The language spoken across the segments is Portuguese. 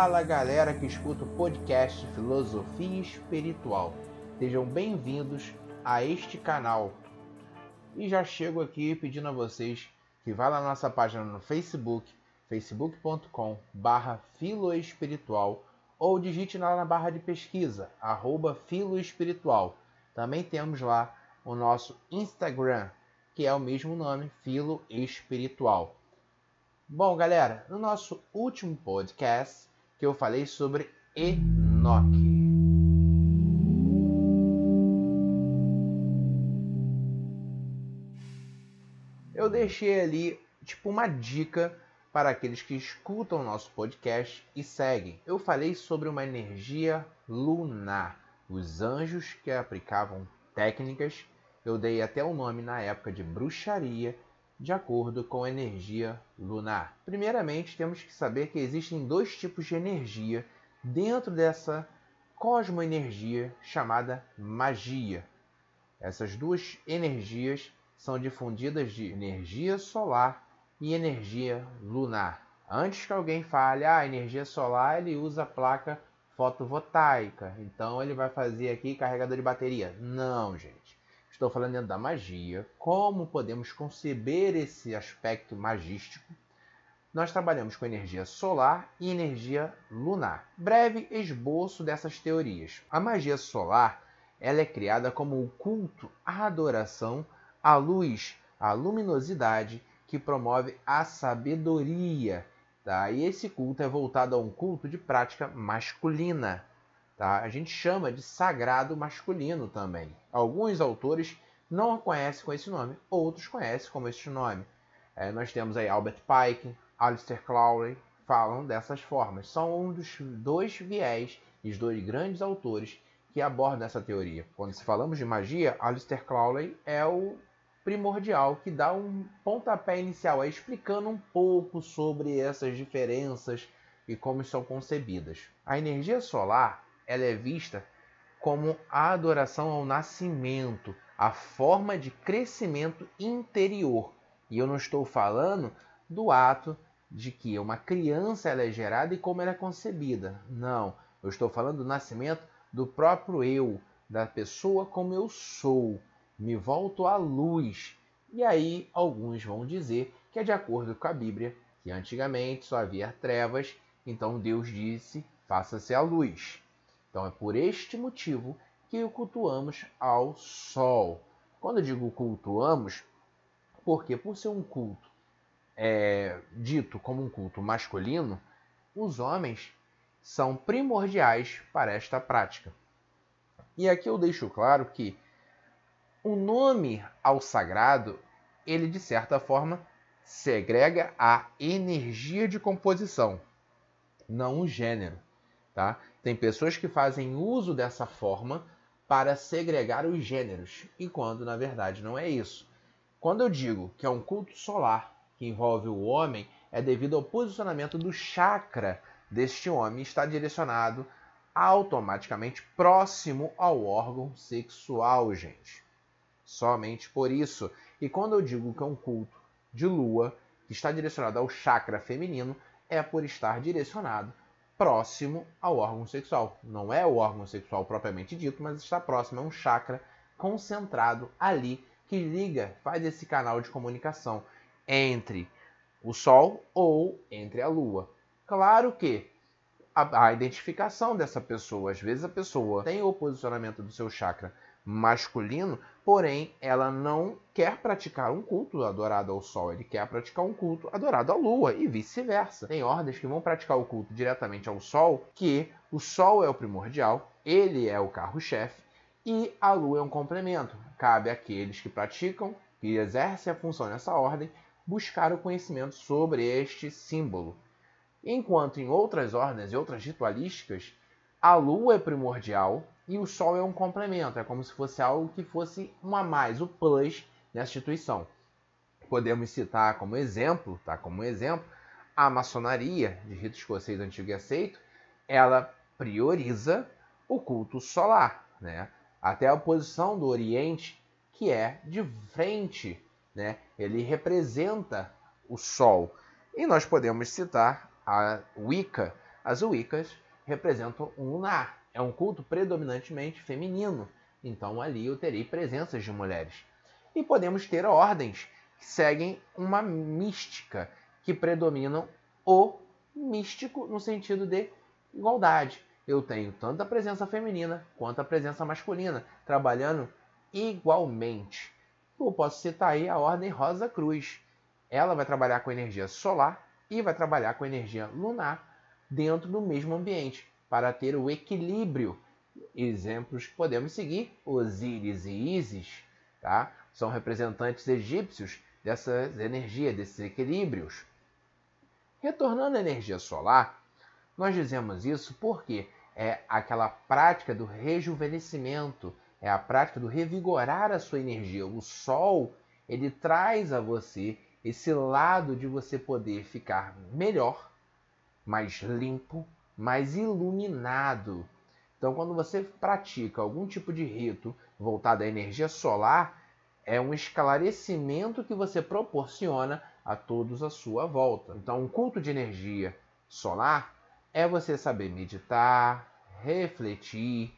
Fala galera que escuta o podcast Filosofia Espiritual. Sejam bem-vindos a este canal. E já chego aqui pedindo a vocês que vá lá na nossa página no Facebook, facebook.com barra filoespiritual ou digite lá na barra de pesquisa, arroba filoespiritual. Também temos lá o nosso Instagram, que é o mesmo nome, Filo Espiritual. Bom, galera, no nosso último podcast que eu falei sobre Enoque. Eu deixei ali tipo uma dica para aqueles que escutam o nosso podcast e seguem. Eu falei sobre uma energia lunar, os anjos que aplicavam técnicas. Eu dei até o nome na época de bruxaria de acordo com a energia lunar. Primeiramente, temos que saber que existem dois tipos de energia dentro dessa cosmoenergia chamada magia. Essas duas energias são difundidas de energia solar e energia lunar. Antes que alguém fale, ah, energia solar ele usa placa fotovoltaica, então ele vai fazer aqui carregador de bateria. Não, gente. Estou falando da magia, como podemos conceber esse aspecto magístico. Nós trabalhamos com energia solar e energia lunar. Breve esboço dessas teorias. A magia solar ela é criada como o culto, a adoração à luz, à luminosidade que promove a sabedoria. Tá? E esse culto é voltado a um culto de prática masculina. Tá? A gente chama de sagrado masculino também. Alguns autores não conhecem com esse nome, outros conhecem como este nome. É, nós temos aí Albert Pike, Aleister Crowley, falam dessas formas. São um dos dois viés os dois grandes autores que abordam essa teoria. Quando se falamos de magia, Aleister Crowley é o primordial que dá um pontapé inicial, explicando um pouco sobre essas diferenças e como são concebidas. A energia solar ela é vista como a adoração ao nascimento, a forma de crescimento interior. E eu não estou falando do ato de que uma criança ela é gerada e como ela é concebida. Não, eu estou falando do nascimento do próprio eu, da pessoa como eu sou. Me volto à luz. E aí alguns vão dizer que é de acordo com a Bíblia, que antigamente só havia trevas, então Deus disse: faça-se a luz. Então é por este motivo que o cultuamos ao Sol. Quando eu digo cultuamos, porque por ser um culto é, dito como um culto masculino, os homens são primordiais para esta prática. E aqui eu deixo claro que o nome ao sagrado, ele de certa forma segrega a energia de composição, não o gênero, tá? Tem pessoas que fazem uso dessa forma para segregar os gêneros, e quando na verdade não é isso. Quando eu digo que é um culto solar que envolve o homem, é devido ao posicionamento do chakra deste homem está direcionado automaticamente próximo ao órgão sexual, gente. Somente por isso. E quando eu digo que é um culto de lua que está direcionado ao chakra feminino, é por estar direcionado próximo ao órgão sexual. Não é o órgão sexual propriamente dito, mas está próximo, é um chakra concentrado ali que liga, faz esse canal de comunicação entre o Sol ou entre a Lua. Claro que a, a, identificação dessa pessoa, às vezes a pessoa tem o posicionamento do seu chakra masculino, porém ela não quer praticar um culto adorado ao Sol, ele quer praticar um culto adorado à Lua e vice-versa. Tem ordens que vão praticar o culto diretamente ao Sol, que o Sol é o primordial, ele é o carro-chefe e a Lua é um complemento. Cabe àqueles que praticam, que exercem a função nessa ordem, buscar o conhecimento sobre este símbolo. Enquanto em outras ordens e outras ritualísticas, a Lua é primordial e o Sol é um complemento, é como se fosse algo que fosse um a mais, o plus nessa instituição. Podemos citar como exemplo, tá? Como exemplo, a maçonaria de rito escocês antigo e aceito, ela prioriza o culto solar, né? Até a posição do Oriente, que é de frente, né? Ele representa o Sol. E nós podemos citar a Wicca, As Wiccas representam um lunar. É um culto predominantemente feminino. Então ali eu terei presenças de mulheres. E podemos ter ordens que seguem uma mística, que predominam o místico no sentido de igualdade. Eu tenho tanto a presença feminina quanto a presença masculina, trabalhando igualmente. Eu posso citar aí a Ordem Rosa Cruz. Ela vai trabalhar com energia solar e vai trabalhar com energia lunar dentro do mesmo ambiente para ter o equilíbrio. Exemplos que podemos seguir: Osíris e Ísis, tá? São representantes egípcios dessas energias, desses equilíbrios. Retornando à energia solar, nós dizemos isso porque é aquela prática do rejuvenescimento, é a prática do revigorar a sua energia. O sol, ele traz a você esse lado de você poder ficar melhor, mais limpo, mais iluminado. Então, quando você pratica algum tipo de rito voltado à energia solar, é um esclarecimento que você proporciona a todos à sua volta. Então, um culto de energia solar é você saber meditar, refletir,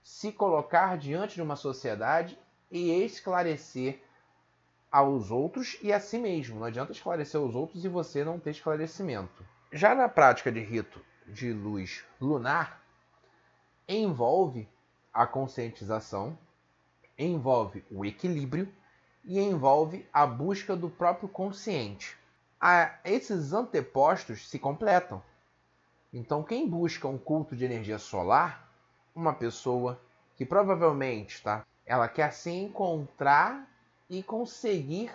se colocar diante de uma sociedade e esclarecer aos outros e a si mesmo. Não adianta esclarecer os outros e você não ter esclarecimento. Já na prática de rito de luz lunar, envolve a conscientização, envolve o equilíbrio e envolve a busca do próprio consciente. A, esses antepostos se completam. Então, quem busca um culto de energia solar, uma pessoa que provavelmente tá, ela quer se encontrar e conseguir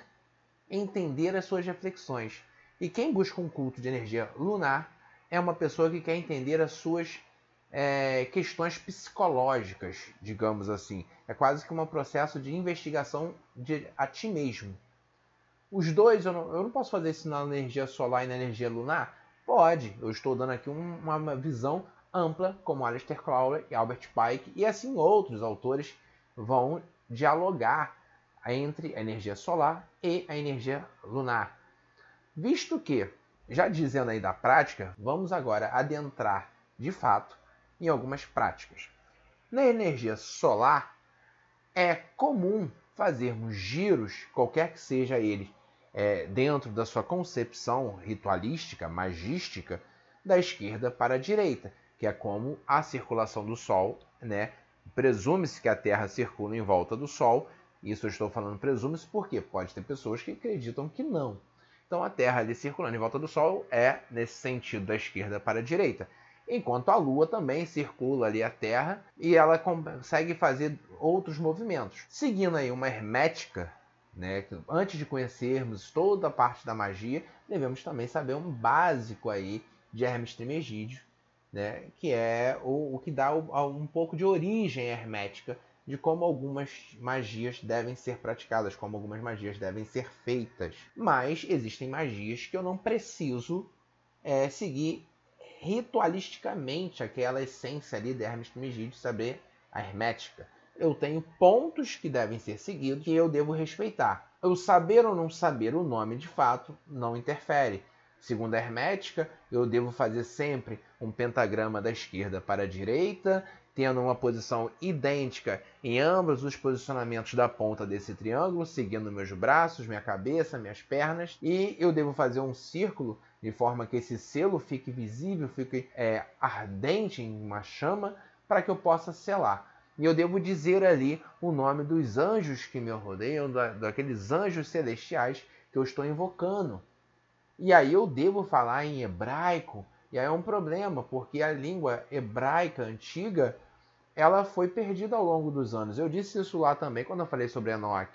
entender as suas reflexões. E quem busca um culto de energia lunar é uma pessoa que quer entender as suas é, questões psicológicas, digamos assim. É quase que um processo de investigação de a ti mesmo. Os dois, eu não, eu não posso fazer isso na energia solar e na energia lunar? Pode. Eu estou dando aqui um, uma visão ampla, como Aleister Crowley e Albert Pike, e assim outros autores vão dialogar entre a energia solar e a energia lunar. Visto que, já dizendo aí da prática, vamos agora adentrar de fato em algumas práticas. Na energia solar, é comum fazermos giros, qualquer que seja ele, é, dentro da sua concepção ritualística, magística, da esquerda para a direita, que é como a circulação do Sol, né? Presume-se que a Terra circula em volta do Sol. Isso eu estou falando presume-se porque pode ter pessoas que acreditam que não. Então a Terra ali circulando em volta do Sol é nesse sentido da esquerda para a direita enquanto a Lua também circula ali a Terra e ela consegue fazer outros movimentos. Seguindo aí uma hermética, né, antes de conhecermos toda a parte da magia, devemos também saber um básico aí de Hermes Trismegisto, né, que é o, o que dá um pouco de origem hermética de como algumas magias devem ser praticadas, como algumas magias devem ser feitas. Mas existem magias que eu não preciso é, seguir ritualisticamente aquela essência ali de Hermes Trismegisto, saber a hermética. Eu tenho pontos que devem ser seguidos e eu devo respeitar. Eu saber ou não saber o nome de fato não interfere. Segundo a hermética, eu devo fazer sempre um pentagrama da esquerda para a direita, tendo uma posição idêntica em ambos os posicionamentos da ponta desse triângulo, seguindo meus braços, minha cabeça, minhas pernas, e eu devo fazer um círculo de forma que esse selo fique visível, fique é, ardente em uma chama, para que eu possa selar. E eu devo dizer ali o nome dos anjos que me rodeiam, daqueles anjos celestiais que eu estou invocando. E aí eu devo falar em hebraico, e aí é um problema, porque a língua hebraica antiga ela foi perdida ao longo dos anos. Eu disse isso lá também quando eu falei sobre Enoch.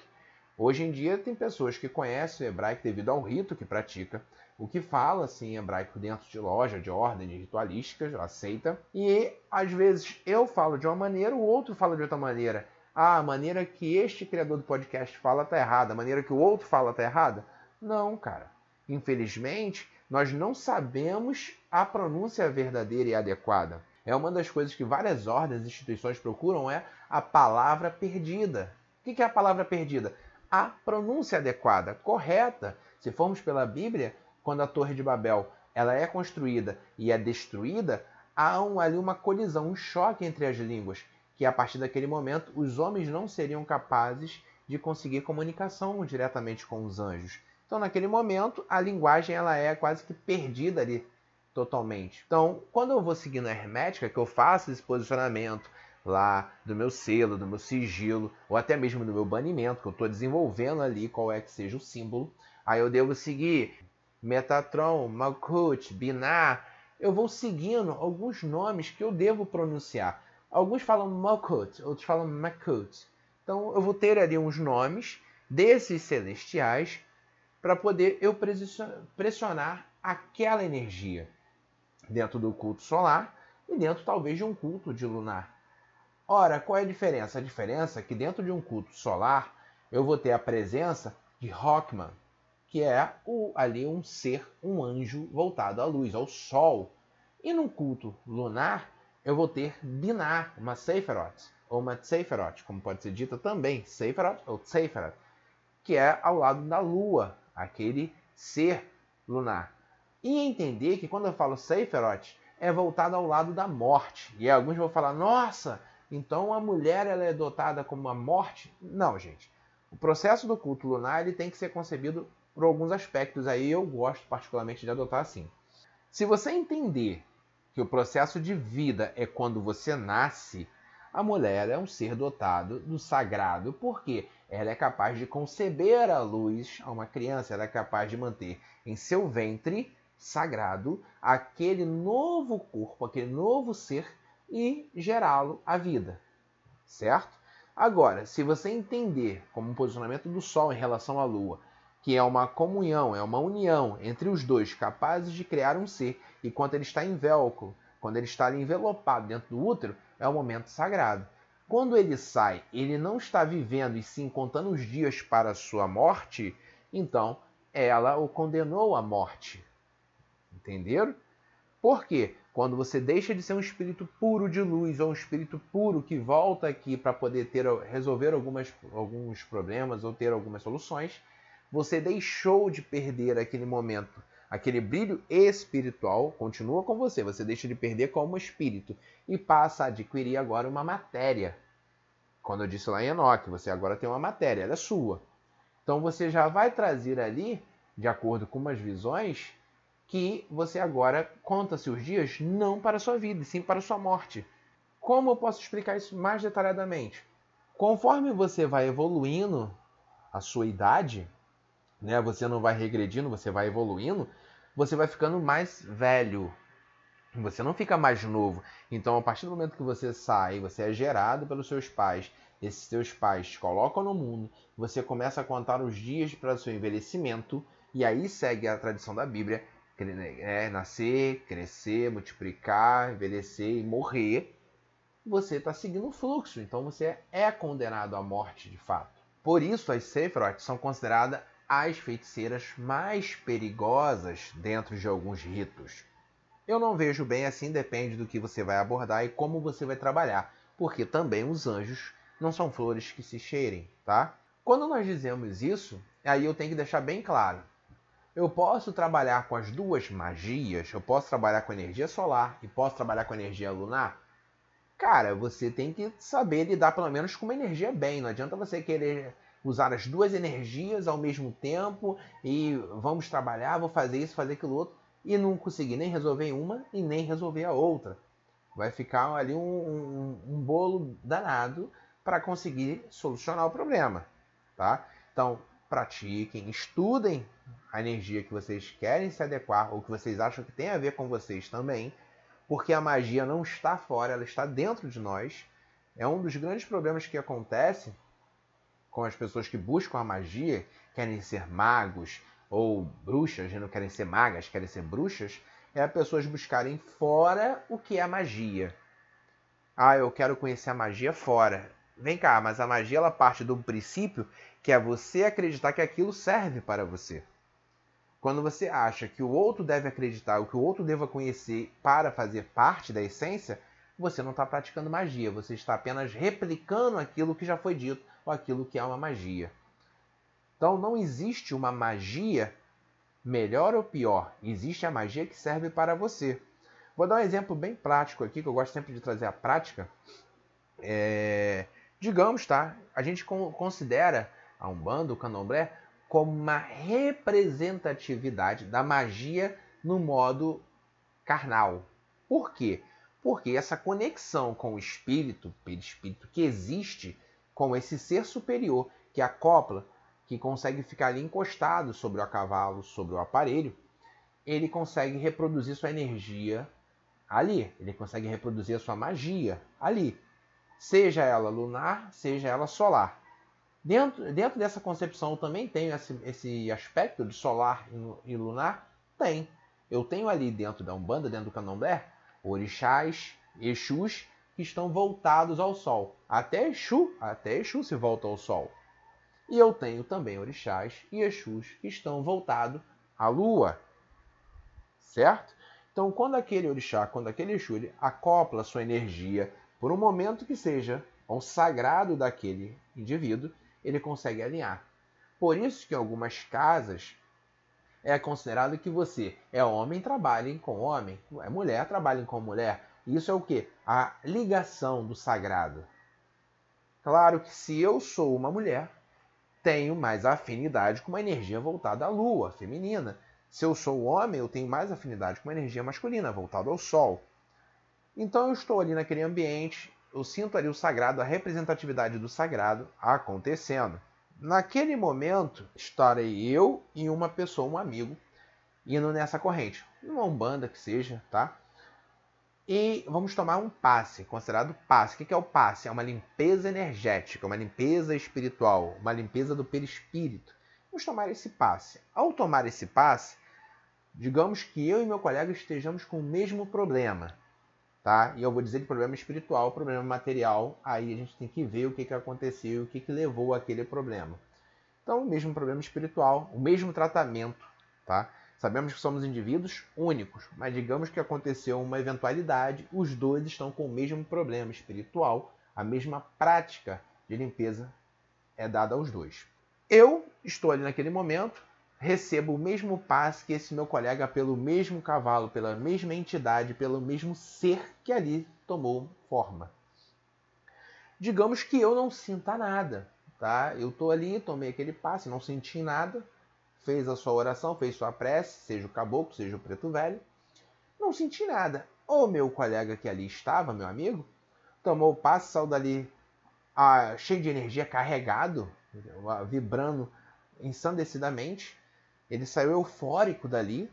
Hoje em dia tem pessoas que conhecem o hebraico devido ao rito que pratica, o que fala assim hebraico dentro de loja, de ordem, de ritualísticas, aceita. E às vezes eu falo de uma maneira, o outro fala de outra maneira. Ah, a maneira que este criador do podcast fala está errada, a maneira que o outro fala está errada. Não, cara. Infelizmente, nós não sabemos a pronúncia verdadeira e adequada. É uma das coisas que várias ordens e instituições procuram é a palavra perdida. O que é a palavra perdida? A pronúncia adequada, correta. Se formos pela Bíblia, quando a Torre de Babel ela é construída e é destruída, há um, ali uma colisão, um choque entre as línguas, que a partir daquele momento os homens não seriam capazes de conseguir comunicação diretamente com os anjos. Então, naquele momento, a linguagem ela é quase que perdida ali totalmente. Então, quando eu vou seguindo a hermética, que eu faço esse posicionamento lá do meu selo, do meu sigilo, ou até mesmo do meu banimento, que eu estou desenvolvendo ali qual é que seja o símbolo, aí eu devo seguir Metatron, Malkuth, Binar. Eu vou seguindo alguns nomes que eu devo pronunciar. Alguns falam Malkuth, outros falam Makut. Então eu vou ter ali uns nomes desses celestiais para poder eu pressionar aquela energia dentro do culto solar e dentro talvez de um culto de lunar. Ora, qual é a diferença? A diferença é que dentro de um culto solar eu vou ter a presença de Rockman, que é o, ali um ser, um anjo voltado à luz, ao sol. E no culto lunar eu vou ter Binar, uma Seiferot, ou uma Tseferot, como pode ser dita também, Seiferot ou Tseferot, que é ao lado da lua, aquele ser lunar. E entender que quando eu falo Seiferot, é voltado ao lado da morte. E alguns vão falar, nossa, então a mulher ela é dotada como uma morte? Não, gente. O processo do culto lunar ele tem que ser concebido por alguns aspectos aí, eu gosto particularmente de adotar assim. Se você entender que o processo de vida é quando você nasce, a mulher é um ser dotado do sagrado, porque ela é capaz de conceber a luz a uma criança, ela é capaz de manter em seu ventre sagrado aquele novo corpo, aquele novo ser e gerá-lo à vida, certo? Agora, se você entender como um posicionamento do Sol em relação à Lua, que é uma comunhão, é uma união entre os dois capazes de criar um ser e quando ele está em velcro, quando ele está envelopado dentro do útero, é o momento sagrado. Quando ele sai, ele não está vivendo e sim contando os dias para a sua morte, então ela o condenou à morte. Entenderam? Por quê? Quando você deixa de ser um espírito puro de luz ou um espírito puro que volta aqui para poder ter, resolver algumas, alguns problemas ou ter algumas soluções, você deixou de perder aquele momento Aquele brilho espiritual continua com você, você deixa de perder como espírito e passa a adquirir agora uma matéria. Quando eu disse lá em Enoque, você agora tem uma matéria, ela é sua. Então você já vai trazer ali, de acordo com umas visões, que você agora conta seus dias não para a sua vida, e sim para a sua morte. Como eu posso explicar isso mais detalhadamente? Conforme você vai evoluindo a sua idade, né, você não vai regredindo, você vai evoluindo, você vai ficando mais velho. Você não fica mais novo. Então, a partir do momento que você sai, você é gerado pelos seus pais, esses seus pais te colocam no mundo, você começa a contar os dias para o seu envelhecimento, e aí segue a tradição da Bíblia, é, nascer, crescer, multiplicar, envelhecer e morrer. Você está seguindo o fluxo, então você é condenado à morte de fato. Por isso, as Sephiroth são consideradas as feiticeiras mais perigosas dentro de alguns ritos. Eu não vejo bem assim, depende do que você vai abordar e como você vai trabalhar, porque também os anjos não são flores que se cheirem, tá? Quando nós dizemos isso, aí eu tenho que deixar bem claro. Eu posso trabalhar com as duas magias, eu posso trabalhar com energia solar e posso trabalhar com energia lunar? Cara, você tem que saber lidar pelo menos com uma energia bem. Não adianta você querer usar as duas energias ao mesmo tempo e vamos trabalhar, vou fazer isso, fazer aquilo outro e não conseguir nem resolver uma e nem resolver a outra. Vai ficar ali um, um, um bolo danado para conseguir solucionar o problema, tá? Então, pratiquem, estudem a energia que vocês querem se adequar ou que vocês acham que tem a ver com vocês também, porque a magia não está fora, ela está dentro de nós. É um dos grandes problemas que acontece com as pessoas que buscam a magia, querem ser magos ou bruxas, não querem ser magas, querem ser bruxas, é as pessoas buscarem fora o que é a magia. Ah, eu quero conhecer a magia fora. Vem cá, mas a magia ela parte do princípio que é você acreditar que aquilo serve para você. Quando você acha que o outro deve acreditar, o que o outro deva conhecer para fazer parte da essência, você não está praticando magia, você está apenas replicando aquilo que já foi dito ou aquilo que é uma magia. Então não existe uma magia melhor ou pior, existe a magia que serve para você. Vou dar um exemplo bem prático aqui, que eu gosto sempre de trazer a prática. É, digamos, tá? A gente considera a Umbanda, o Candomblé, como uma representatividade da magia no modo carnal. Por quê? Porque essa conexão com o espírito, perispírito que existe com esse ser superior que acopla, que consegue ficar ali encostado sobre o cavalo, sobre o aparelho, ele consegue reproduzir sua energia ali. Ele consegue reproduzir a sua magia ali. Seja ela lunar, seja ela solar. Dentro, dentro dessa concepção também tem esse, esse aspecto de solar e lunar? Tem. Eu tenho ali dentro da Umbanda, dentro do Candomblé, orixás, exus que estão voltados ao sol. Até Exu, até Exu se volta ao sol. E eu tenho também orixás e exus que estão voltados à lua. Certo? Então, quando aquele orixá, quando aquele exu ele acopla sua energia por um momento que seja ao sagrado daquele indivíduo, ele consegue alinhar. Por isso que em algumas casas é considerado que você é homem, trabalhe com homem, é mulher, trabalhe com mulher. Isso é o que? A ligação do sagrado. Claro que se eu sou uma mulher, tenho mais afinidade com uma energia voltada à lua, feminina. Se eu sou homem, eu tenho mais afinidade com uma energia masculina, voltada ao sol. Então eu estou ali naquele ambiente, eu sinto ali o sagrado, a representatividade do sagrado acontecendo. Naquele momento, estarei eu e uma pessoa, um amigo, indo nessa corrente. Uma umbanda que seja, tá? E vamos tomar um passe, considerado passe. O que é o passe? É uma limpeza energética, uma limpeza espiritual, uma limpeza do perispírito. Vamos tomar esse passe. Ao tomar esse passe, digamos que eu e meu colega estejamos com o mesmo problema, tá? E eu vou dizer de problema espiritual, problema material. Aí a gente tem que ver o que, que aconteceu, o que, que levou aquele problema. Então, o mesmo problema espiritual, o mesmo tratamento, tá? Sabemos que somos indivíduos únicos, mas digamos que aconteceu uma eventualidade, os dois estão com o mesmo problema espiritual, a mesma prática de limpeza é dada aos dois. Eu estou ali naquele momento, recebo o mesmo passe que esse meu colega pelo mesmo cavalo, pela mesma entidade, pelo mesmo ser que ali tomou forma. Digamos que eu não sinta nada, tá? Eu estou ali, tomei aquele passe, não senti nada, fez a sua oração, fez sua prece, seja o caboclo, seja o preto velho. Não senti nada. O meu colega que ali estava, meu amigo, tomou o passe, saiu dali ah, cheio de energia, carregado, vibrando ensandecidamente. Ele saiu eufórico dali.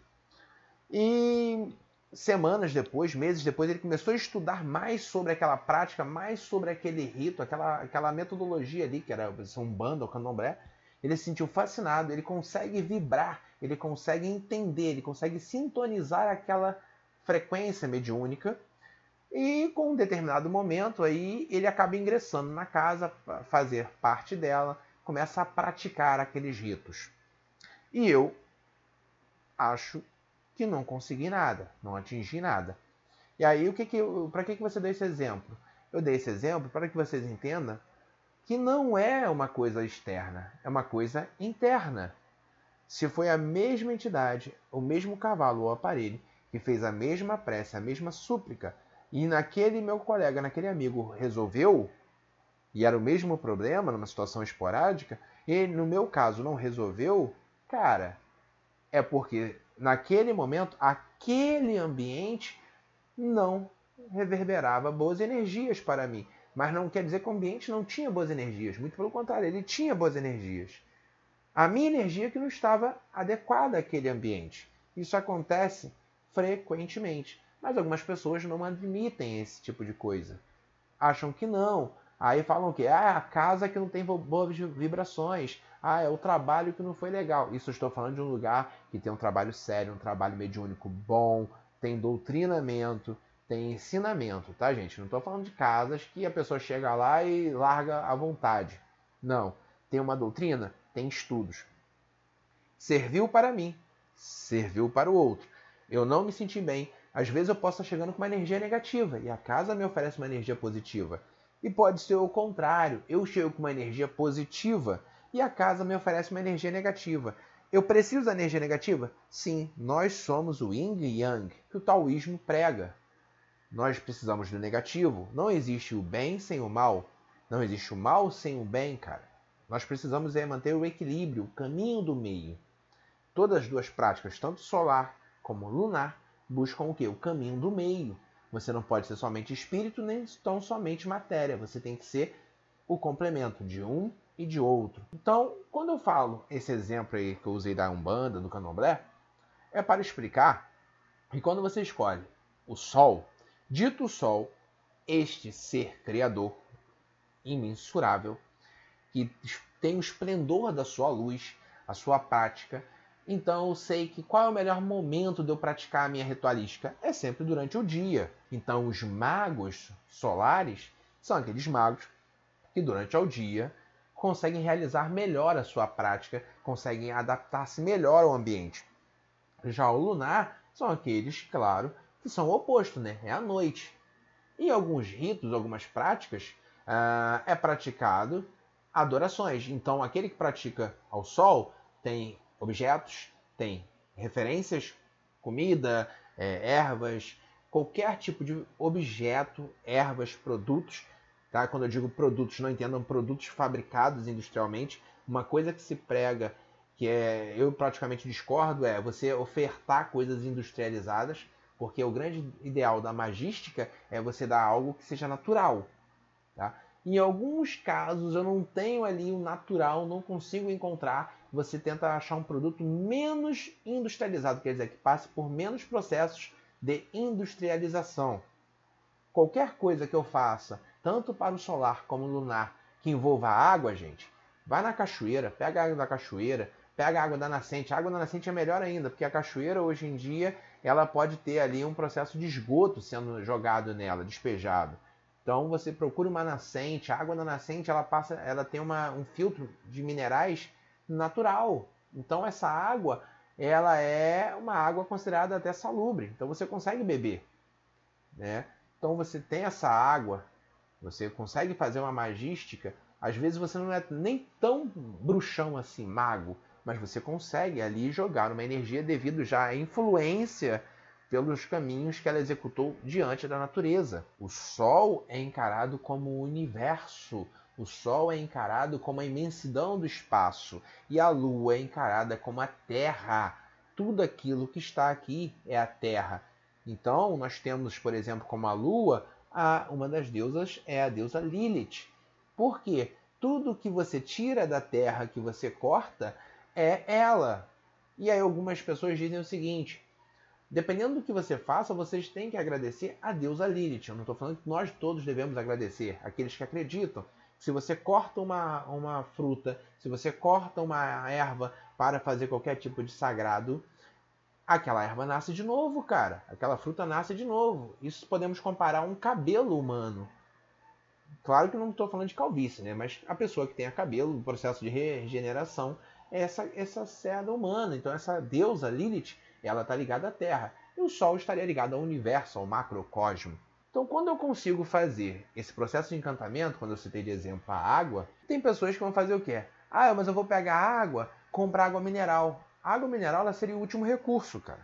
E semanas depois, meses depois, ele começou a estudar mais sobre aquela prática, mais sobre aquele rito, aquela, aquela metodologia ali, que era um bando, o candomblé ele se sentiu fascinado, ele consegue vibrar, ele consegue entender, ele consegue sintonizar aquela frequência mediúnica e com um determinado momento aí ele acaba ingressando na casa fazer parte dela, começa a praticar aqueles ritos. E eu acho que não consegui nada, não atingi nada. E aí o que que para que que você deu esse exemplo? Eu dei esse exemplo para que vocês entendam que não é uma coisa externa, é uma coisa interna. Se foi a mesma entidade, o mesmo cavalo ou aparelho que fez a mesma prece, a mesma súplica, e naquele meu colega, naquele amigo resolveu, e era o mesmo problema numa situação esporádica, e no meu caso não resolveu, cara, é porque naquele momento aquele ambiente não reverberava boas energias para mim. Mas não quer dizer que o ambiente não tinha boas energias. Muito pelo contrário, ele tinha boas energias. A minha energia que não estava adequada àquele ambiente. Isso acontece frequentemente. Mas algumas pessoas não admitem esse tipo de coisa. Acham que não. Aí falam que ah, a casa que não tem boas vibrações. Ah, é o trabalho que não foi legal. Isso estou falando de um lugar que tem um trabalho sério, um trabalho mediúnico bom, tem doutrinamento, tem ensinamento, tá, gente? Não estou falando de casas que a pessoa chega lá e larga à vontade. Não. Tem uma doutrina, tem estudos. Serviu para mim, serviu para o outro. Eu não me senti bem. Às vezes eu posso estar chegando com uma energia negativa e a casa me oferece uma energia positiva. E pode ser o contrário. Eu chego com uma energia positiva e a casa me oferece uma energia negativa. Eu preciso da energia negativa? Sim, nós somos o yin e yang que o taoísmo prega. Nós precisamos do negativo. Não existe o bem sem o mal. Não existe o mal sem o bem, cara. Nós precisamos é manter o equilíbrio, o caminho do meio. Todas as duas práticas, tanto solar como lunar, buscam o que? O caminho do meio. Você não pode ser somente espírito, nem tão somente matéria. Você tem que ser o complemento de um e de outro. Então, quando eu falo esse exemplo aí que eu usei da Umbanda, do Candomblé, é para explicar que quando você escolhe o Sol, dito Sol, este ser criador imensurável, que tem o esplendor da sua luz, a sua prática, então eu sei que qual é o melhor momento de eu praticar a minha ritualística? É sempre durante o dia. Então os magos solares são aqueles magos que durante o dia conseguem realizar melhor a sua prática, conseguem adaptar-se melhor ao ambiente. Já o lunar são aqueles, claro, que são o oposto, né? É à noite. Em alguns ritos, algumas práticas, uh, é praticado adorações. Então, aquele que pratica ao sol tem objetos, tem referências, comida, é, ervas, qualquer tipo de objeto, ervas, produtos Tá? Quando eu digo produtos, não entendam produtos fabricados industrialmente. Uma coisa que se prega, que é eu praticamente discordo, é você ofertar coisas industrializadas, porque o grande ideal da magística é você dar algo que seja natural. Tá? Em alguns casos eu não tenho ali o natural, não consigo encontrar. Você tenta achar um produto menos industrializado, quer dizer, que passe por menos processos de industrialização. Qualquer coisa que eu faça tanto para o solar como o lunar, que envolva água, gente, vai na cachoeira, pega a água da cachoeira, pega a água da nascente. A água da nascente é melhor ainda, porque a cachoeira hoje em dia ela pode ter ali um processo de esgoto sendo jogado nela, despejado. Então você procura uma nascente, a água da nascente ela passa, ela tem uma, um filtro de minerais natural. Então essa água ela é uma água considerada até salubre. Então você consegue beber, né? Então você tem essa água você consegue fazer uma magística. Às vezes você não é nem tão bruxão assim, mago, mas você consegue ali jogar uma energia devido já à influência pelos caminhos que ela executou diante da natureza. O Sol é encarado como o universo, o Sol é encarado como a imensidão do espaço e a Lua é encarada como a Terra. Tudo aquilo que está aqui é a Terra. Então, nós temos, por exemplo, como a Lua, a, uma das deusas é a deusa Lilith. Por quê? Tudo que você tira da terra, que você corta, é ela. E aí algumas pessoas dizem o seguinte: dependendo do que você faça, vocês têm que agradecer a deusa Lilith. Eu não estou falando que nós todos devemos agradecer, aqueles que acreditam. Se você corta uma, uma fruta, se você corta uma erva para fazer qualquer tipo de sagrado, aquela erva nasce de novo, cara. Aquela fruta nasce de novo. Isso podemos comparar a um cabelo humano. Claro que não estou falando de calvície, né? Mas a pessoa que tenha cabelo, o processo de regeneração, é essa, essa seda humana. Então, essa deusa Lilith, ela está ligada à Terra. E o Sol estaria ligado ao universo, ao macrocosmo. Então, quando eu consigo fazer esse processo de encantamento, quando eu citei de exemplo a água, tem pessoas que vão fazer o quê? Ah, mas eu vou pegar água, comprar água mineral. A água mineral ela seria o último recurso, cara.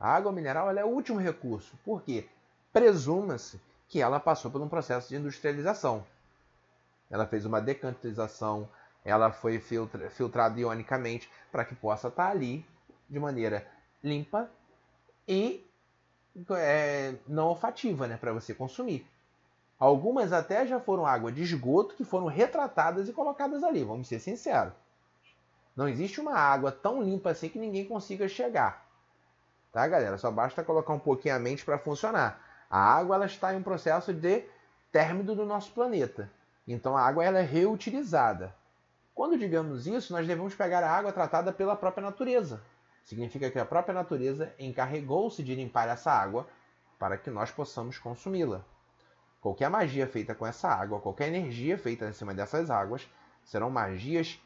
A água mineral ela é o último recurso. Por quê? Presuma-se que ela passou por um processo de industrialização. Ela fez uma decantização, ela foi filtra, filtrada ionicamente para que possa estar ali de maneira limpa e é, não olfativa né, para você consumir. Algumas até já foram água de esgoto que foram retratadas e colocadas ali, vamos ser sinceros. Não existe uma água tão limpa assim que ninguém consiga chegar. Tá, galera? Só basta colocar um pouquinho a mente para funcionar. A água ela está em um processo de término do nosso planeta. Então a água ela é reutilizada. Quando digamos isso, nós devemos pegar a água tratada pela própria natureza. Significa que a própria natureza encarregou-se de limpar essa água para que nós possamos consumi-la. Qualquer magia feita com essa água, qualquer energia feita em cima dessas águas, serão magias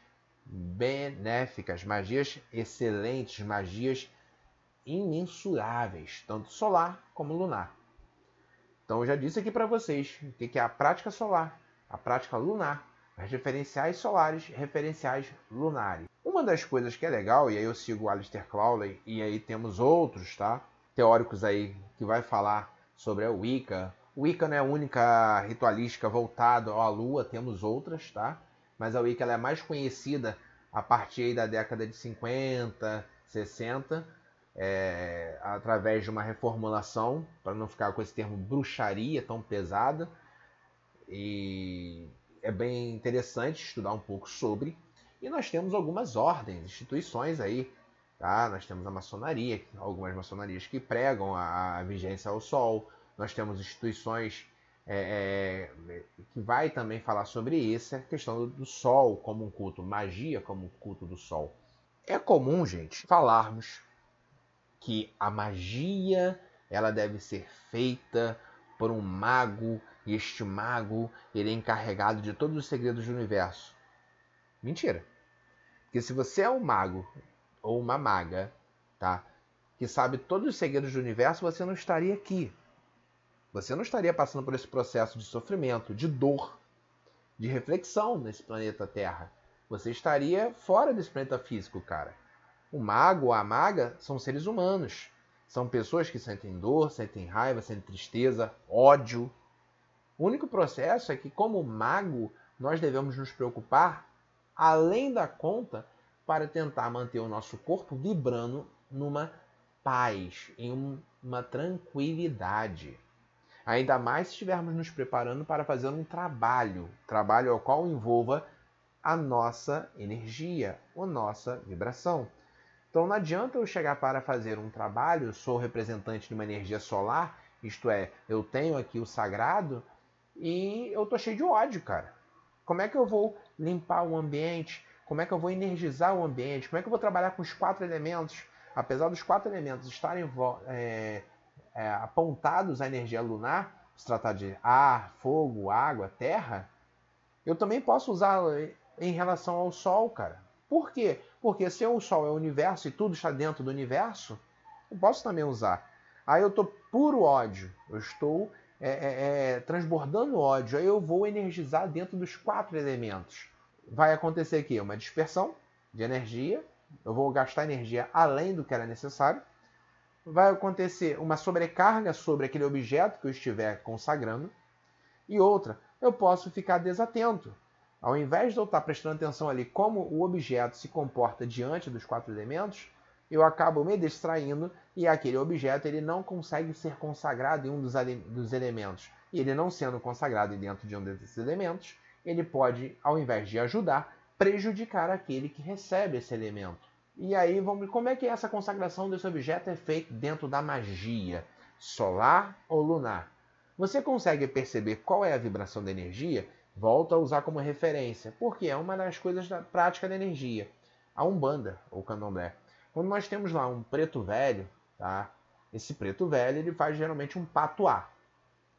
benéficas, magias excelentes, magias imensuráveis, tanto solar como lunar. Então eu já disse aqui para vocês o que é a prática solar, a prática lunar, referenciais solares, referenciais lunares. Uma das coisas que é legal, e aí eu sigo o Alistair Crowley, e aí temos outros, tá? Teóricos aí que vai falar sobre a Wicca. Wicca não é a única ritualística voltada à Lua, temos outras, tá? Mas a Wicca é mais conhecida a partir da década de 50, 60, é, através de uma reformulação, para não ficar com esse termo bruxaria tão pesada. E é bem interessante estudar um pouco sobre. E nós temos algumas ordens, instituições aí. Tá? Nós temos a maçonaria, algumas maçonarias que pregam a, a vigência ao sol. Nós temos instituições é, é, que vai também falar sobre isso, a questão do, do sol como um culto, magia como um culto do sol. É comum, gente, falarmos que a magia ela deve ser feita por um mago e este mago ele é encarregado de todos os segredos do universo. Mentira. Porque se você é um mago ou uma maga, tá? Que sabe todos os segredos do universo, você não estaria aqui. Você não estaria passando por esse processo de sofrimento, de dor, de reflexão nesse planeta Terra. Você estaria fora desse planeta físico, cara. O mago ou a maga são seres humanos. São pessoas que sentem dor, sentem raiva, sentem tristeza, ódio. O único processo é que, como mago, nós devemos nos preocupar além da conta para tentar manter o nosso corpo vibrando numa paz, em uma tranquilidade. Ainda mais se estivermos nos preparando para fazer um trabalho, trabalho ao qual envolva a nossa energia, a nossa vibração. Então não adianta eu chegar para fazer um trabalho, sou representante de uma energia solar, isto é, eu tenho aqui o sagrado e eu tô cheio de ódio, cara. Como é que eu vou limpar o ambiente? Como é que eu vou energizar o ambiente? Como é que eu vou trabalhar com os quatro elementos? Apesar dos quatro elementos estarem é, é, apontados à energia lunar, se tratar de ar, fogo, água, terra, eu também posso usá-lo em relação ao Sol, cara. Por quê? Porque se o Sol é o universo e tudo está dentro do universo, eu posso também usar. Aí eu estou puro ódio, eu estou é, é, é, transbordando ódio, aí eu vou energizar dentro dos quatro elementos. Vai acontecer aqui uma dispersão de energia, eu vou gastar energia além do que era necessário. Vai acontecer uma sobrecarga sobre aquele objeto que eu estiver consagrando. E outra, eu posso ficar desatento. Ao invés de eu estar prestando atenção ali como o objeto se comporta diante dos quatro elementos, eu acabo me distraindo e aquele objeto ele não consegue ser consagrado em um dos, dos elementos. E ele não sendo consagrado dentro de um desses elementos, ele pode, ao invés de ajudar, prejudicar aquele que recebe esse elemento. E aí, vamos como é que essa consagração desse objeto é feita dentro da magia, solar ou lunar? Você consegue perceber qual é a vibração da energia volto a usar como referência, porque é uma das coisas da prática da energia. A Umbanda, ou Candomblé. Quando nós temos lá um preto velho, tá? Esse preto velho, ele faz geralmente um patuá.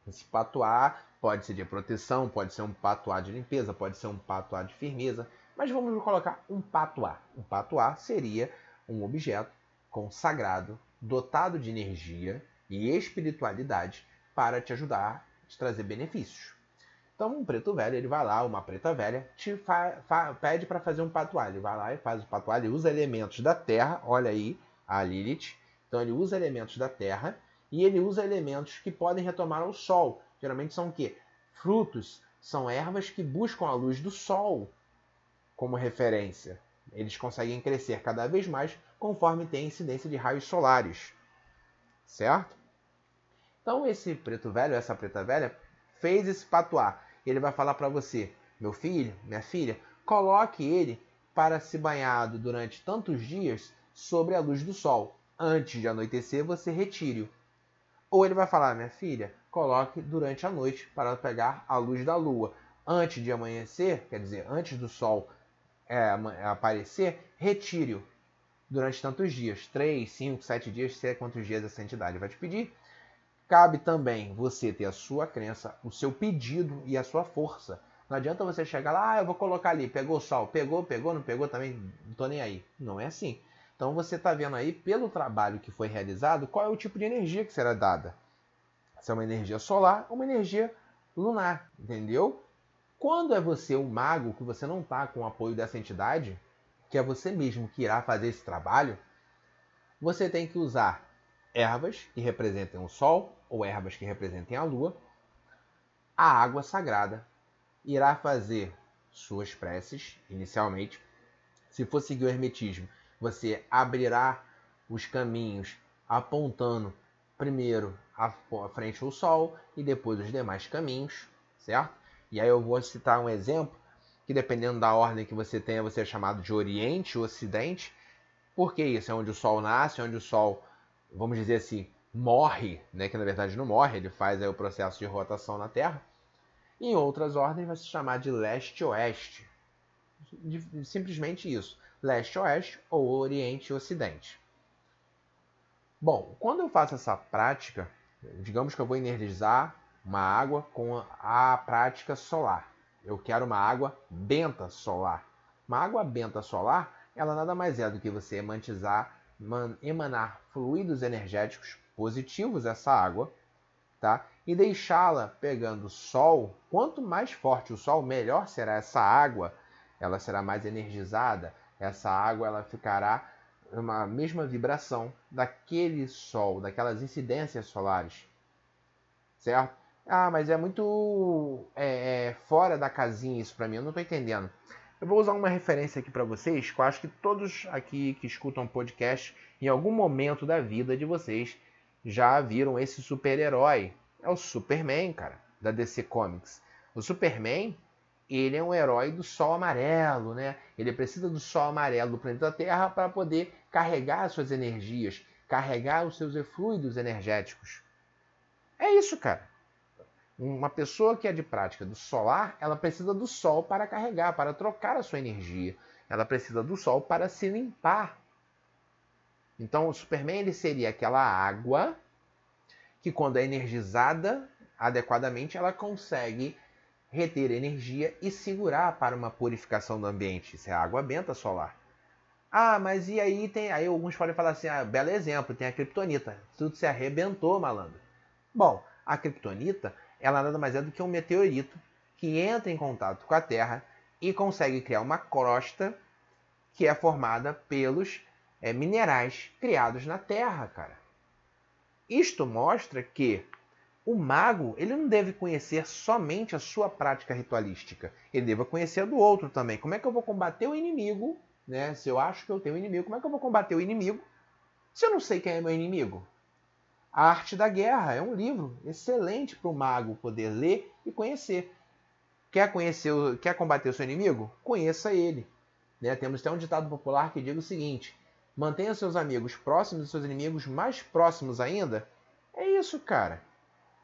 Esse patuá pode ser de proteção, pode ser um patuá de limpeza, pode ser um patuá de firmeza, mas vamos colocar um patuá. Um patuá seria um objeto consagrado, dotado de energia e espiritualidade para te ajudar a te trazer benefícios. Então, um preto velho, ele vai lá, uma preta velha, te pede para fazer um patuá. Ele vai lá e faz o patuá, ele usa elementos da terra, olha aí a Lilith. Então, ele usa elementos da terra e ele usa elementos que podem retomar o sol. Geralmente são o quê? Frutos, são ervas que buscam a luz do sol como referência. Eles conseguem crescer cada vez mais conforme tem incidência de raios solares. Certo? Então, esse preto velho, essa preta velha, fez esse patuá ele vai falar para você: meu filho, minha filha, coloque ele para se banhado durante tantos dias sobre a luz do sol. Antes de anoitecer, você retire-o. Ou ele vai falar: minha filha, coloque durante a noite para pegar a luz da lua. Antes de amanhecer, quer dizer, antes do sol é, aparecer, retire-o durante tantos dias 3, 5, 7 dias, sei quantos dias essa entidade vai te pedir. Cabe também você ter a sua crença, o seu pedido e a sua força. Não adianta você chegar lá, ah, eu vou colocar ali, pegou o sol, pegou, pegou, não pegou também, não tô nem aí. Não é assim. Então você está vendo aí, pelo trabalho que foi realizado, qual é o tipo de energia que será dada. Se é uma energia solar ou uma energia lunar, entendeu? Quando é você o mago, que você não está com o apoio dessa entidade, que é você mesmo que irá fazer esse trabalho, você tem que usar ervas que representem o sol ou ervas que representem a lua, a água sagrada irá fazer suas preces inicialmente. Se for seguir o hermetismo, você abrirá os caminhos apontando primeiro a frente ao sol e depois os demais caminhos, certo? E aí eu vou citar um exemplo que dependendo da ordem que você tenha, você é chamado de Oriente ou Ocidente. Por que isso? É onde o Sol nasce, é onde o Sol, vamos dizer assim, morre, né? que na verdade não morre, ele faz aí o processo de rotação na Terra. Em outras ordens vai se chamar de Leste-Oeste. Simplesmente isso. Leste-Oeste ou Oriente-Ocidente. Bom, quando eu faço essa prática, digamos que eu vou energizar uma água com a prática solar. Eu quero uma água benta solar. Uma água benta solar, ela nada mais é do que você emanar fluidos energéticos positivos essa água, tá? E deixá-la pegando sol. Quanto mais forte o sol, melhor será essa água. Ela será mais energizada. Essa água ela ficará uma mesma vibração daquele sol, daquelas incidências solares, certo? Ah, mas é muito é, é, fora da casinha isso para mim, eu não estou entendendo. Eu vou usar uma referência aqui para vocês, que eu acho que todos aqui que escutam podcast, em algum momento da vida de vocês, já viram esse super-herói. É o Superman, cara, da DC Comics. O Superman, ele é um herói do Sol amarelo, né? Ele precisa do Sol amarelo do planeta Terra para poder carregar suas energias, carregar os seus efluidos energéticos. É isso, cara. Uma pessoa que é de prática do solar, ela precisa do sol para carregar, para trocar a sua energia. Ela precisa do sol para se limpar. Então, o Superman ele seria aquela água que, quando é energizada adequadamente, ela consegue reter energia e segurar para uma purificação do ambiente. Isso é água benta solar. Ah, mas e aí tem. Aí alguns podem falar assim: ah, belo exemplo, tem a criptonita. Tudo se arrebentou, malandro. Bom, a criptonita ela nada mais é do que um meteorito que entra em contato com a Terra e consegue criar uma crosta que é formada pelos é, minerais criados na Terra, cara. Isto mostra que o mago ele não deve conhecer somente a sua prática ritualística, ele deve conhecer a do outro também. Como é que eu vou combater o inimigo? Né? Se eu acho que eu tenho inimigo, como é que eu vou combater o inimigo se eu não sei quem é meu inimigo? A Arte da Guerra é um livro excelente para o mago poder ler e conhecer. Quer conhecer, quer combater o seu inimigo? Conheça ele. Né? Temos até um ditado popular que diz o seguinte: mantenha seus amigos próximos e seus inimigos mais próximos ainda. É isso, cara.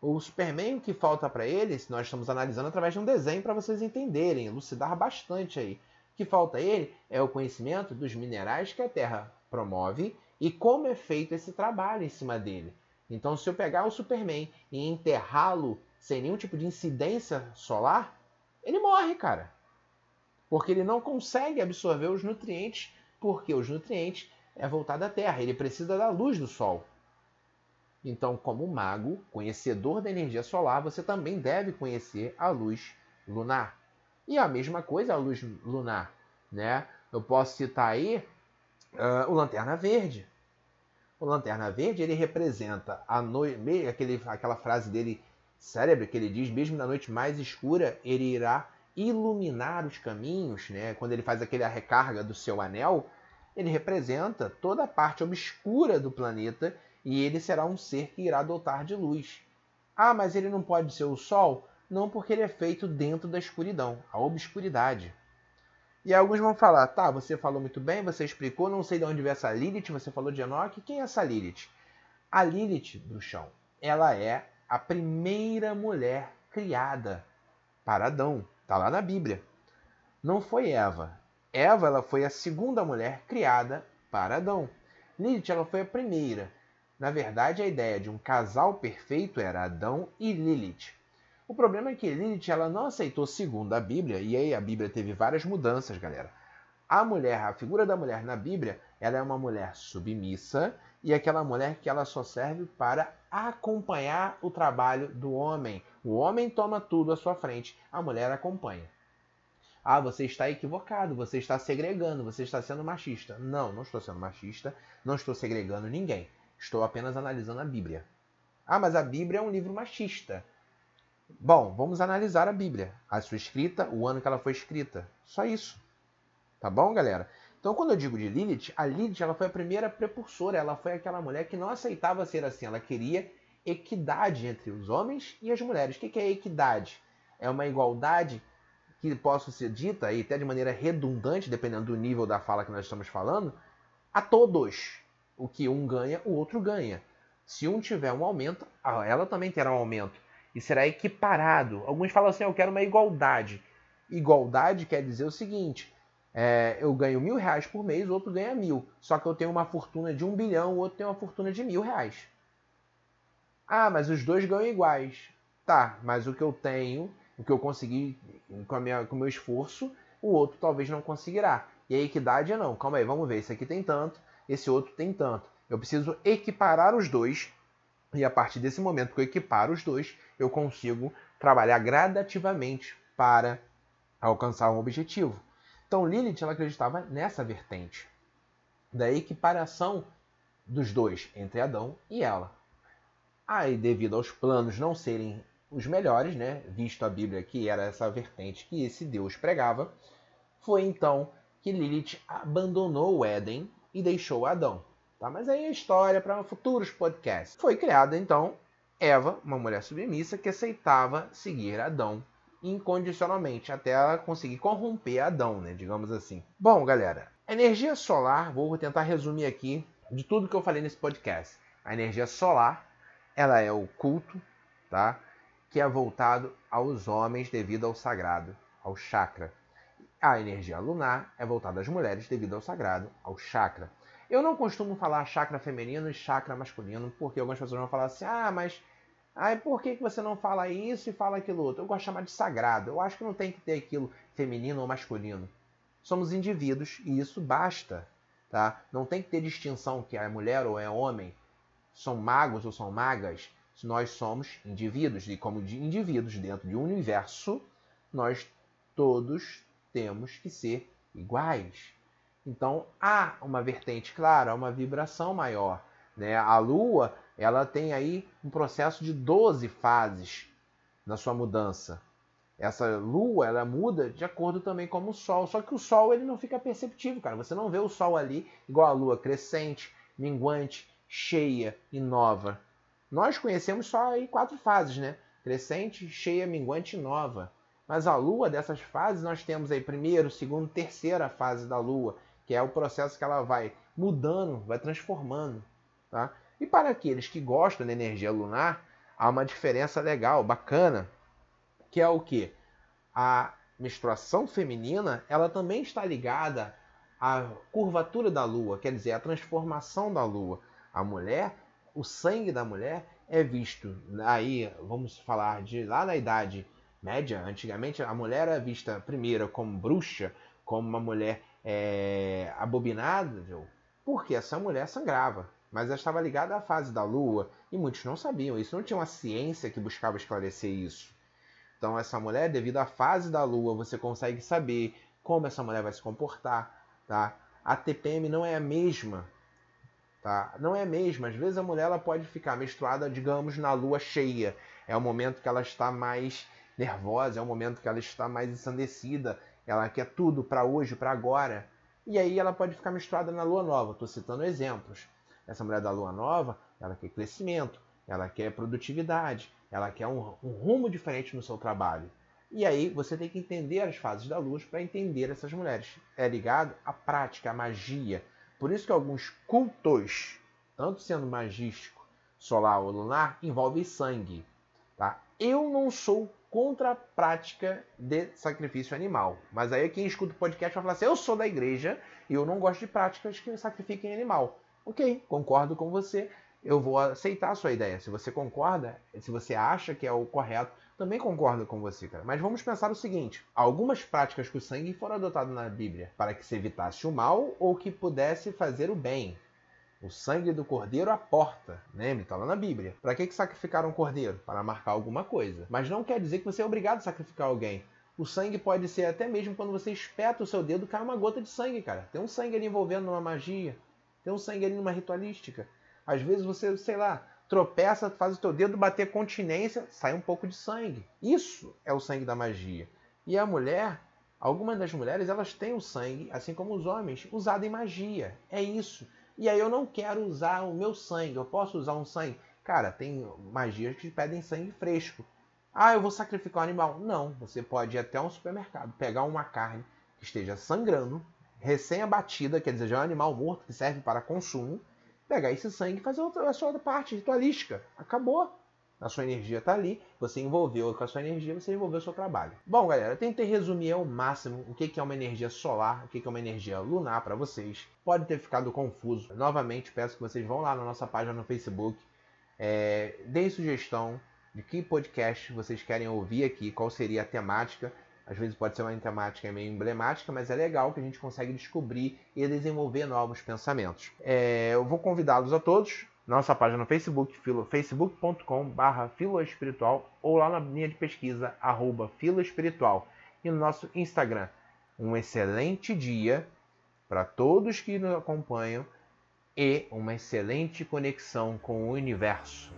O Superman, o que falta para ele, nós estamos analisando através de um desenho para vocês entenderem, elucidar bastante aí. O que falta a ele é o conhecimento dos minerais que a Terra promove e como é feito esse trabalho em cima dele. Então, se eu pegar o Superman e enterrá-lo sem nenhum tipo de incidência solar, ele morre, cara. Porque ele não consegue absorver os nutrientes, porque os nutrientes é voltado à Terra, ele precisa da luz do Sol. Então, como mago, conhecedor da energia solar, você também deve conhecer a luz lunar. E a mesma coisa a luz lunar, né? Eu posso citar aí uh, o Lanterna Verde. O Lanterna Verde ele representa a noite, aquele, aquela frase dele célebre que ele diz, mesmo na noite mais escura, ele irá iluminar os caminhos, né? Quando ele faz aquela recarga do seu anel, ele representa toda a parte obscura do planeta e ele será um ser que irá dotar de luz. Ah, mas ele não pode ser o Sol? Não, porque ele é feito dentro da escuridão, a obscuridade. E alguns vão falar, tá, você falou muito bem, você explicou, não sei de onde veio essa Lilith, você falou de Enoch, quem é essa Lilith? A Lilith, bruxão, ela é a primeira mulher criada para Adão, tá lá na Bíblia. Não foi Eva. Eva, ela foi a segunda mulher criada para Adão. Lilith, ela foi a primeira. Na verdade, a ideia de um casal perfeito era Adão e Lilith. O problema é que Lilith ela não aceitou segundo a Bíblia, e aí a Bíblia teve várias mudanças, galera. A mulher, a figura da mulher na Bíblia, ela é uma mulher submissa e aquela mulher que ela só serve para acompanhar o trabalho do homem. O homem toma tudo à sua frente, a mulher acompanha. Ah, você está equivocado, você está segregando, você está sendo machista. Não, não estou sendo machista, não estou segregando ninguém. Estou apenas analisando a Bíblia. Ah, mas a Bíblia é um livro machista. Bom, vamos analisar a Bíblia. A sua escrita, o ano que ela foi escrita. Só isso. Tá bom, galera? Então, quando eu digo de Lilith, a Lilith ela foi a primeira precursora. Ela foi aquela mulher que não aceitava ser assim. Ela queria equidade entre os homens e as mulheres. O que é equidade? É uma igualdade que possa ser dita, e até de maneira redundante, dependendo do nível da fala que nós estamos falando, a todos. O que um ganha, o outro ganha. Se um tiver um aumento, ela também terá um aumento. E será equiparado. Alguns falam assim: eu quero uma igualdade. Igualdade quer dizer o seguinte: é, eu ganho mil reais por mês, o outro ganha mil. Só que eu tenho uma fortuna de um bilhão, o outro tem uma fortuna de mil reais. Ah, mas os dois ganham iguais. Tá, mas o que eu tenho o que eu consegui com, a minha, com o meu esforço, o outro talvez não conseguirá. E a equidade é não. Calma aí, vamos ver. Esse aqui tem tanto, esse outro tem tanto. Eu preciso equiparar os dois. E a partir desse momento que eu equiparo os dois, eu consigo trabalhar gradativamente para alcançar um objetivo. Então Lilith ela acreditava nessa vertente da equiparação dos dois entre Adão e ela. Aí, devido aos planos não serem os melhores, né, visto a Bíblia que era essa vertente que esse Deus pregava, foi então que Lilith abandonou o Éden e deixou Adão. Tá? Mas aí é história para futuros podcasts. Foi criada então Eva, uma mulher submissa que aceitava seguir Adão incondicionalmente, até ela conseguir corromper Adão, né, digamos assim. Bom, galera, energia solar, vou tentar resumir aqui de tudo que eu falei nesse podcast. A energia solar, ela é o culto, tá? Que é voltado aos homens devido ao sagrado, ao chakra. A energia lunar é voltada às mulheres devido ao sagrado, ao chakra. Eu não costumo falar chakra feminino e chakra masculino, porque algumas pessoas vão falar assim: ah, mas ai, por que você não fala isso e fala aquilo outro? Eu gosto de chamar de sagrado. Eu acho que não tem que ter aquilo feminino ou masculino. Somos indivíduos e isso basta. Tá? Não tem que ter distinção que é mulher ou é homem. São magos ou são magas nós somos indivíduos, e como de indivíduos dentro de um universo, nós todos temos que ser iguais. Então há uma vertente clara, uma vibração maior. Né? A Lua ela tem aí um processo de 12 fases na sua mudança. Essa Lua ela muda de acordo também com o Sol, só que o Sol ele não fica perceptível, cara. Você não vê o Sol ali igual a Lua crescente, minguante, cheia e nova. Nós conhecemos só aí quatro fases, né? Crescente, cheia, minguante e nova. Mas a Lua, dessas fases, nós temos aí primeiro, segundo, terceira fase da Lua, que é o processo que ela vai mudando, vai transformando. Tá? E para aqueles que gostam da energia lunar, há uma diferença legal, bacana, que é o que? A menstruação feminina, ela também está ligada à curvatura da Lua, quer dizer, à transformação da Lua. A mulher, o sangue da mulher é visto aí, vamos falar de lá na idade média, antigamente a mulher era vista primeiro como bruxa, como uma mulher é, abominada, porque essa mulher sangrava, mas ela estava ligada à fase da lua e muitos não sabiam isso, não tinha uma ciência que buscava esclarecer isso. Então essa mulher, devido à fase da lua, você consegue saber como essa mulher vai se comportar, tá? A TPM não é a mesma Tá? Não é mesmo. Às vezes a mulher ela pode ficar menstruada, digamos, na lua cheia. É o momento que ela está mais nervosa, é o momento que ela está mais ensandecida, ela quer tudo para hoje, para agora. E aí ela pode ficar menstruada na lua nova. Estou citando exemplos. Essa mulher da lua nova, ela quer crescimento, ela quer produtividade, ela quer um, um rumo diferente no seu trabalho. E aí você tem que entender as fases da luz para entender essas mulheres. É ligado à prática, à magia, por isso que alguns cultos, tanto sendo magístico, solar ou lunar, envolvem sangue. Tá? Eu não sou contra a prática de sacrifício animal. Mas aí quem escuta o podcast vai falar assim: eu sou da igreja e eu não gosto de práticas que sacrifiquem animal. Ok, concordo com você. Eu vou aceitar a sua ideia. Se você concorda, se você acha que é o correto, também concordo com você, cara. Mas vamos pensar o seguinte: algumas práticas com sangue foram adotadas na Bíblia para que se evitasse o mal ou que pudesse fazer o bem. o sangue do cordeiro à porta. Lembre, está lá na Bíblia. Para que, que sacrificaram o cordeiro? Para marcar alguma coisa. Mas não quer dizer que você é obrigado a sacrificar alguém. O sangue pode ser até mesmo quando você espeta o seu dedo, cai uma gota de sangue, cara. Tem um sangue ali envolvendo numa magia. Tem um sangue ali numa ritualística. Às vezes você, sei lá, tropeça, faz o teu dedo bater continência, sai um pouco de sangue. Isso é o sangue da magia. E a mulher, algumas das mulheres, elas têm o sangue, assim como os homens, usado em magia. É isso. E aí eu não quero usar o meu sangue. Eu posso usar um sangue? Cara, tem magias que pedem sangue fresco. Ah, eu vou sacrificar um animal. Não, você pode ir até um supermercado, pegar uma carne que esteja sangrando, recém-abatida, quer dizer, já é um animal morto que serve para consumo, pegar esse sangue e fazer a sua outra parte ritualística. Acabou. A sua energia está ali, você envolveu com a sua energia, você envolveu o seu trabalho. Bom, galera, eu tentei resumir ao máximo o que é uma energia solar, o que é uma energia lunar para vocês. Pode ter ficado confuso. Novamente, peço que vocês vão lá na nossa página no Facebook, é, deem sugestão, de que podcast vocês querem ouvir aqui, qual seria a temática. Às vezes pode ser uma temática meio emblemática, mas é legal que a gente consegue descobrir e desenvolver novos pensamentos. É, eu vou convidá-los a todos nossa página no Facebook, facebook.com.br filoespiritual ou lá na linha de pesquisa, arroba filoespiritual. E no nosso Instagram. Um excelente dia para todos que nos acompanham e uma excelente conexão com o universo.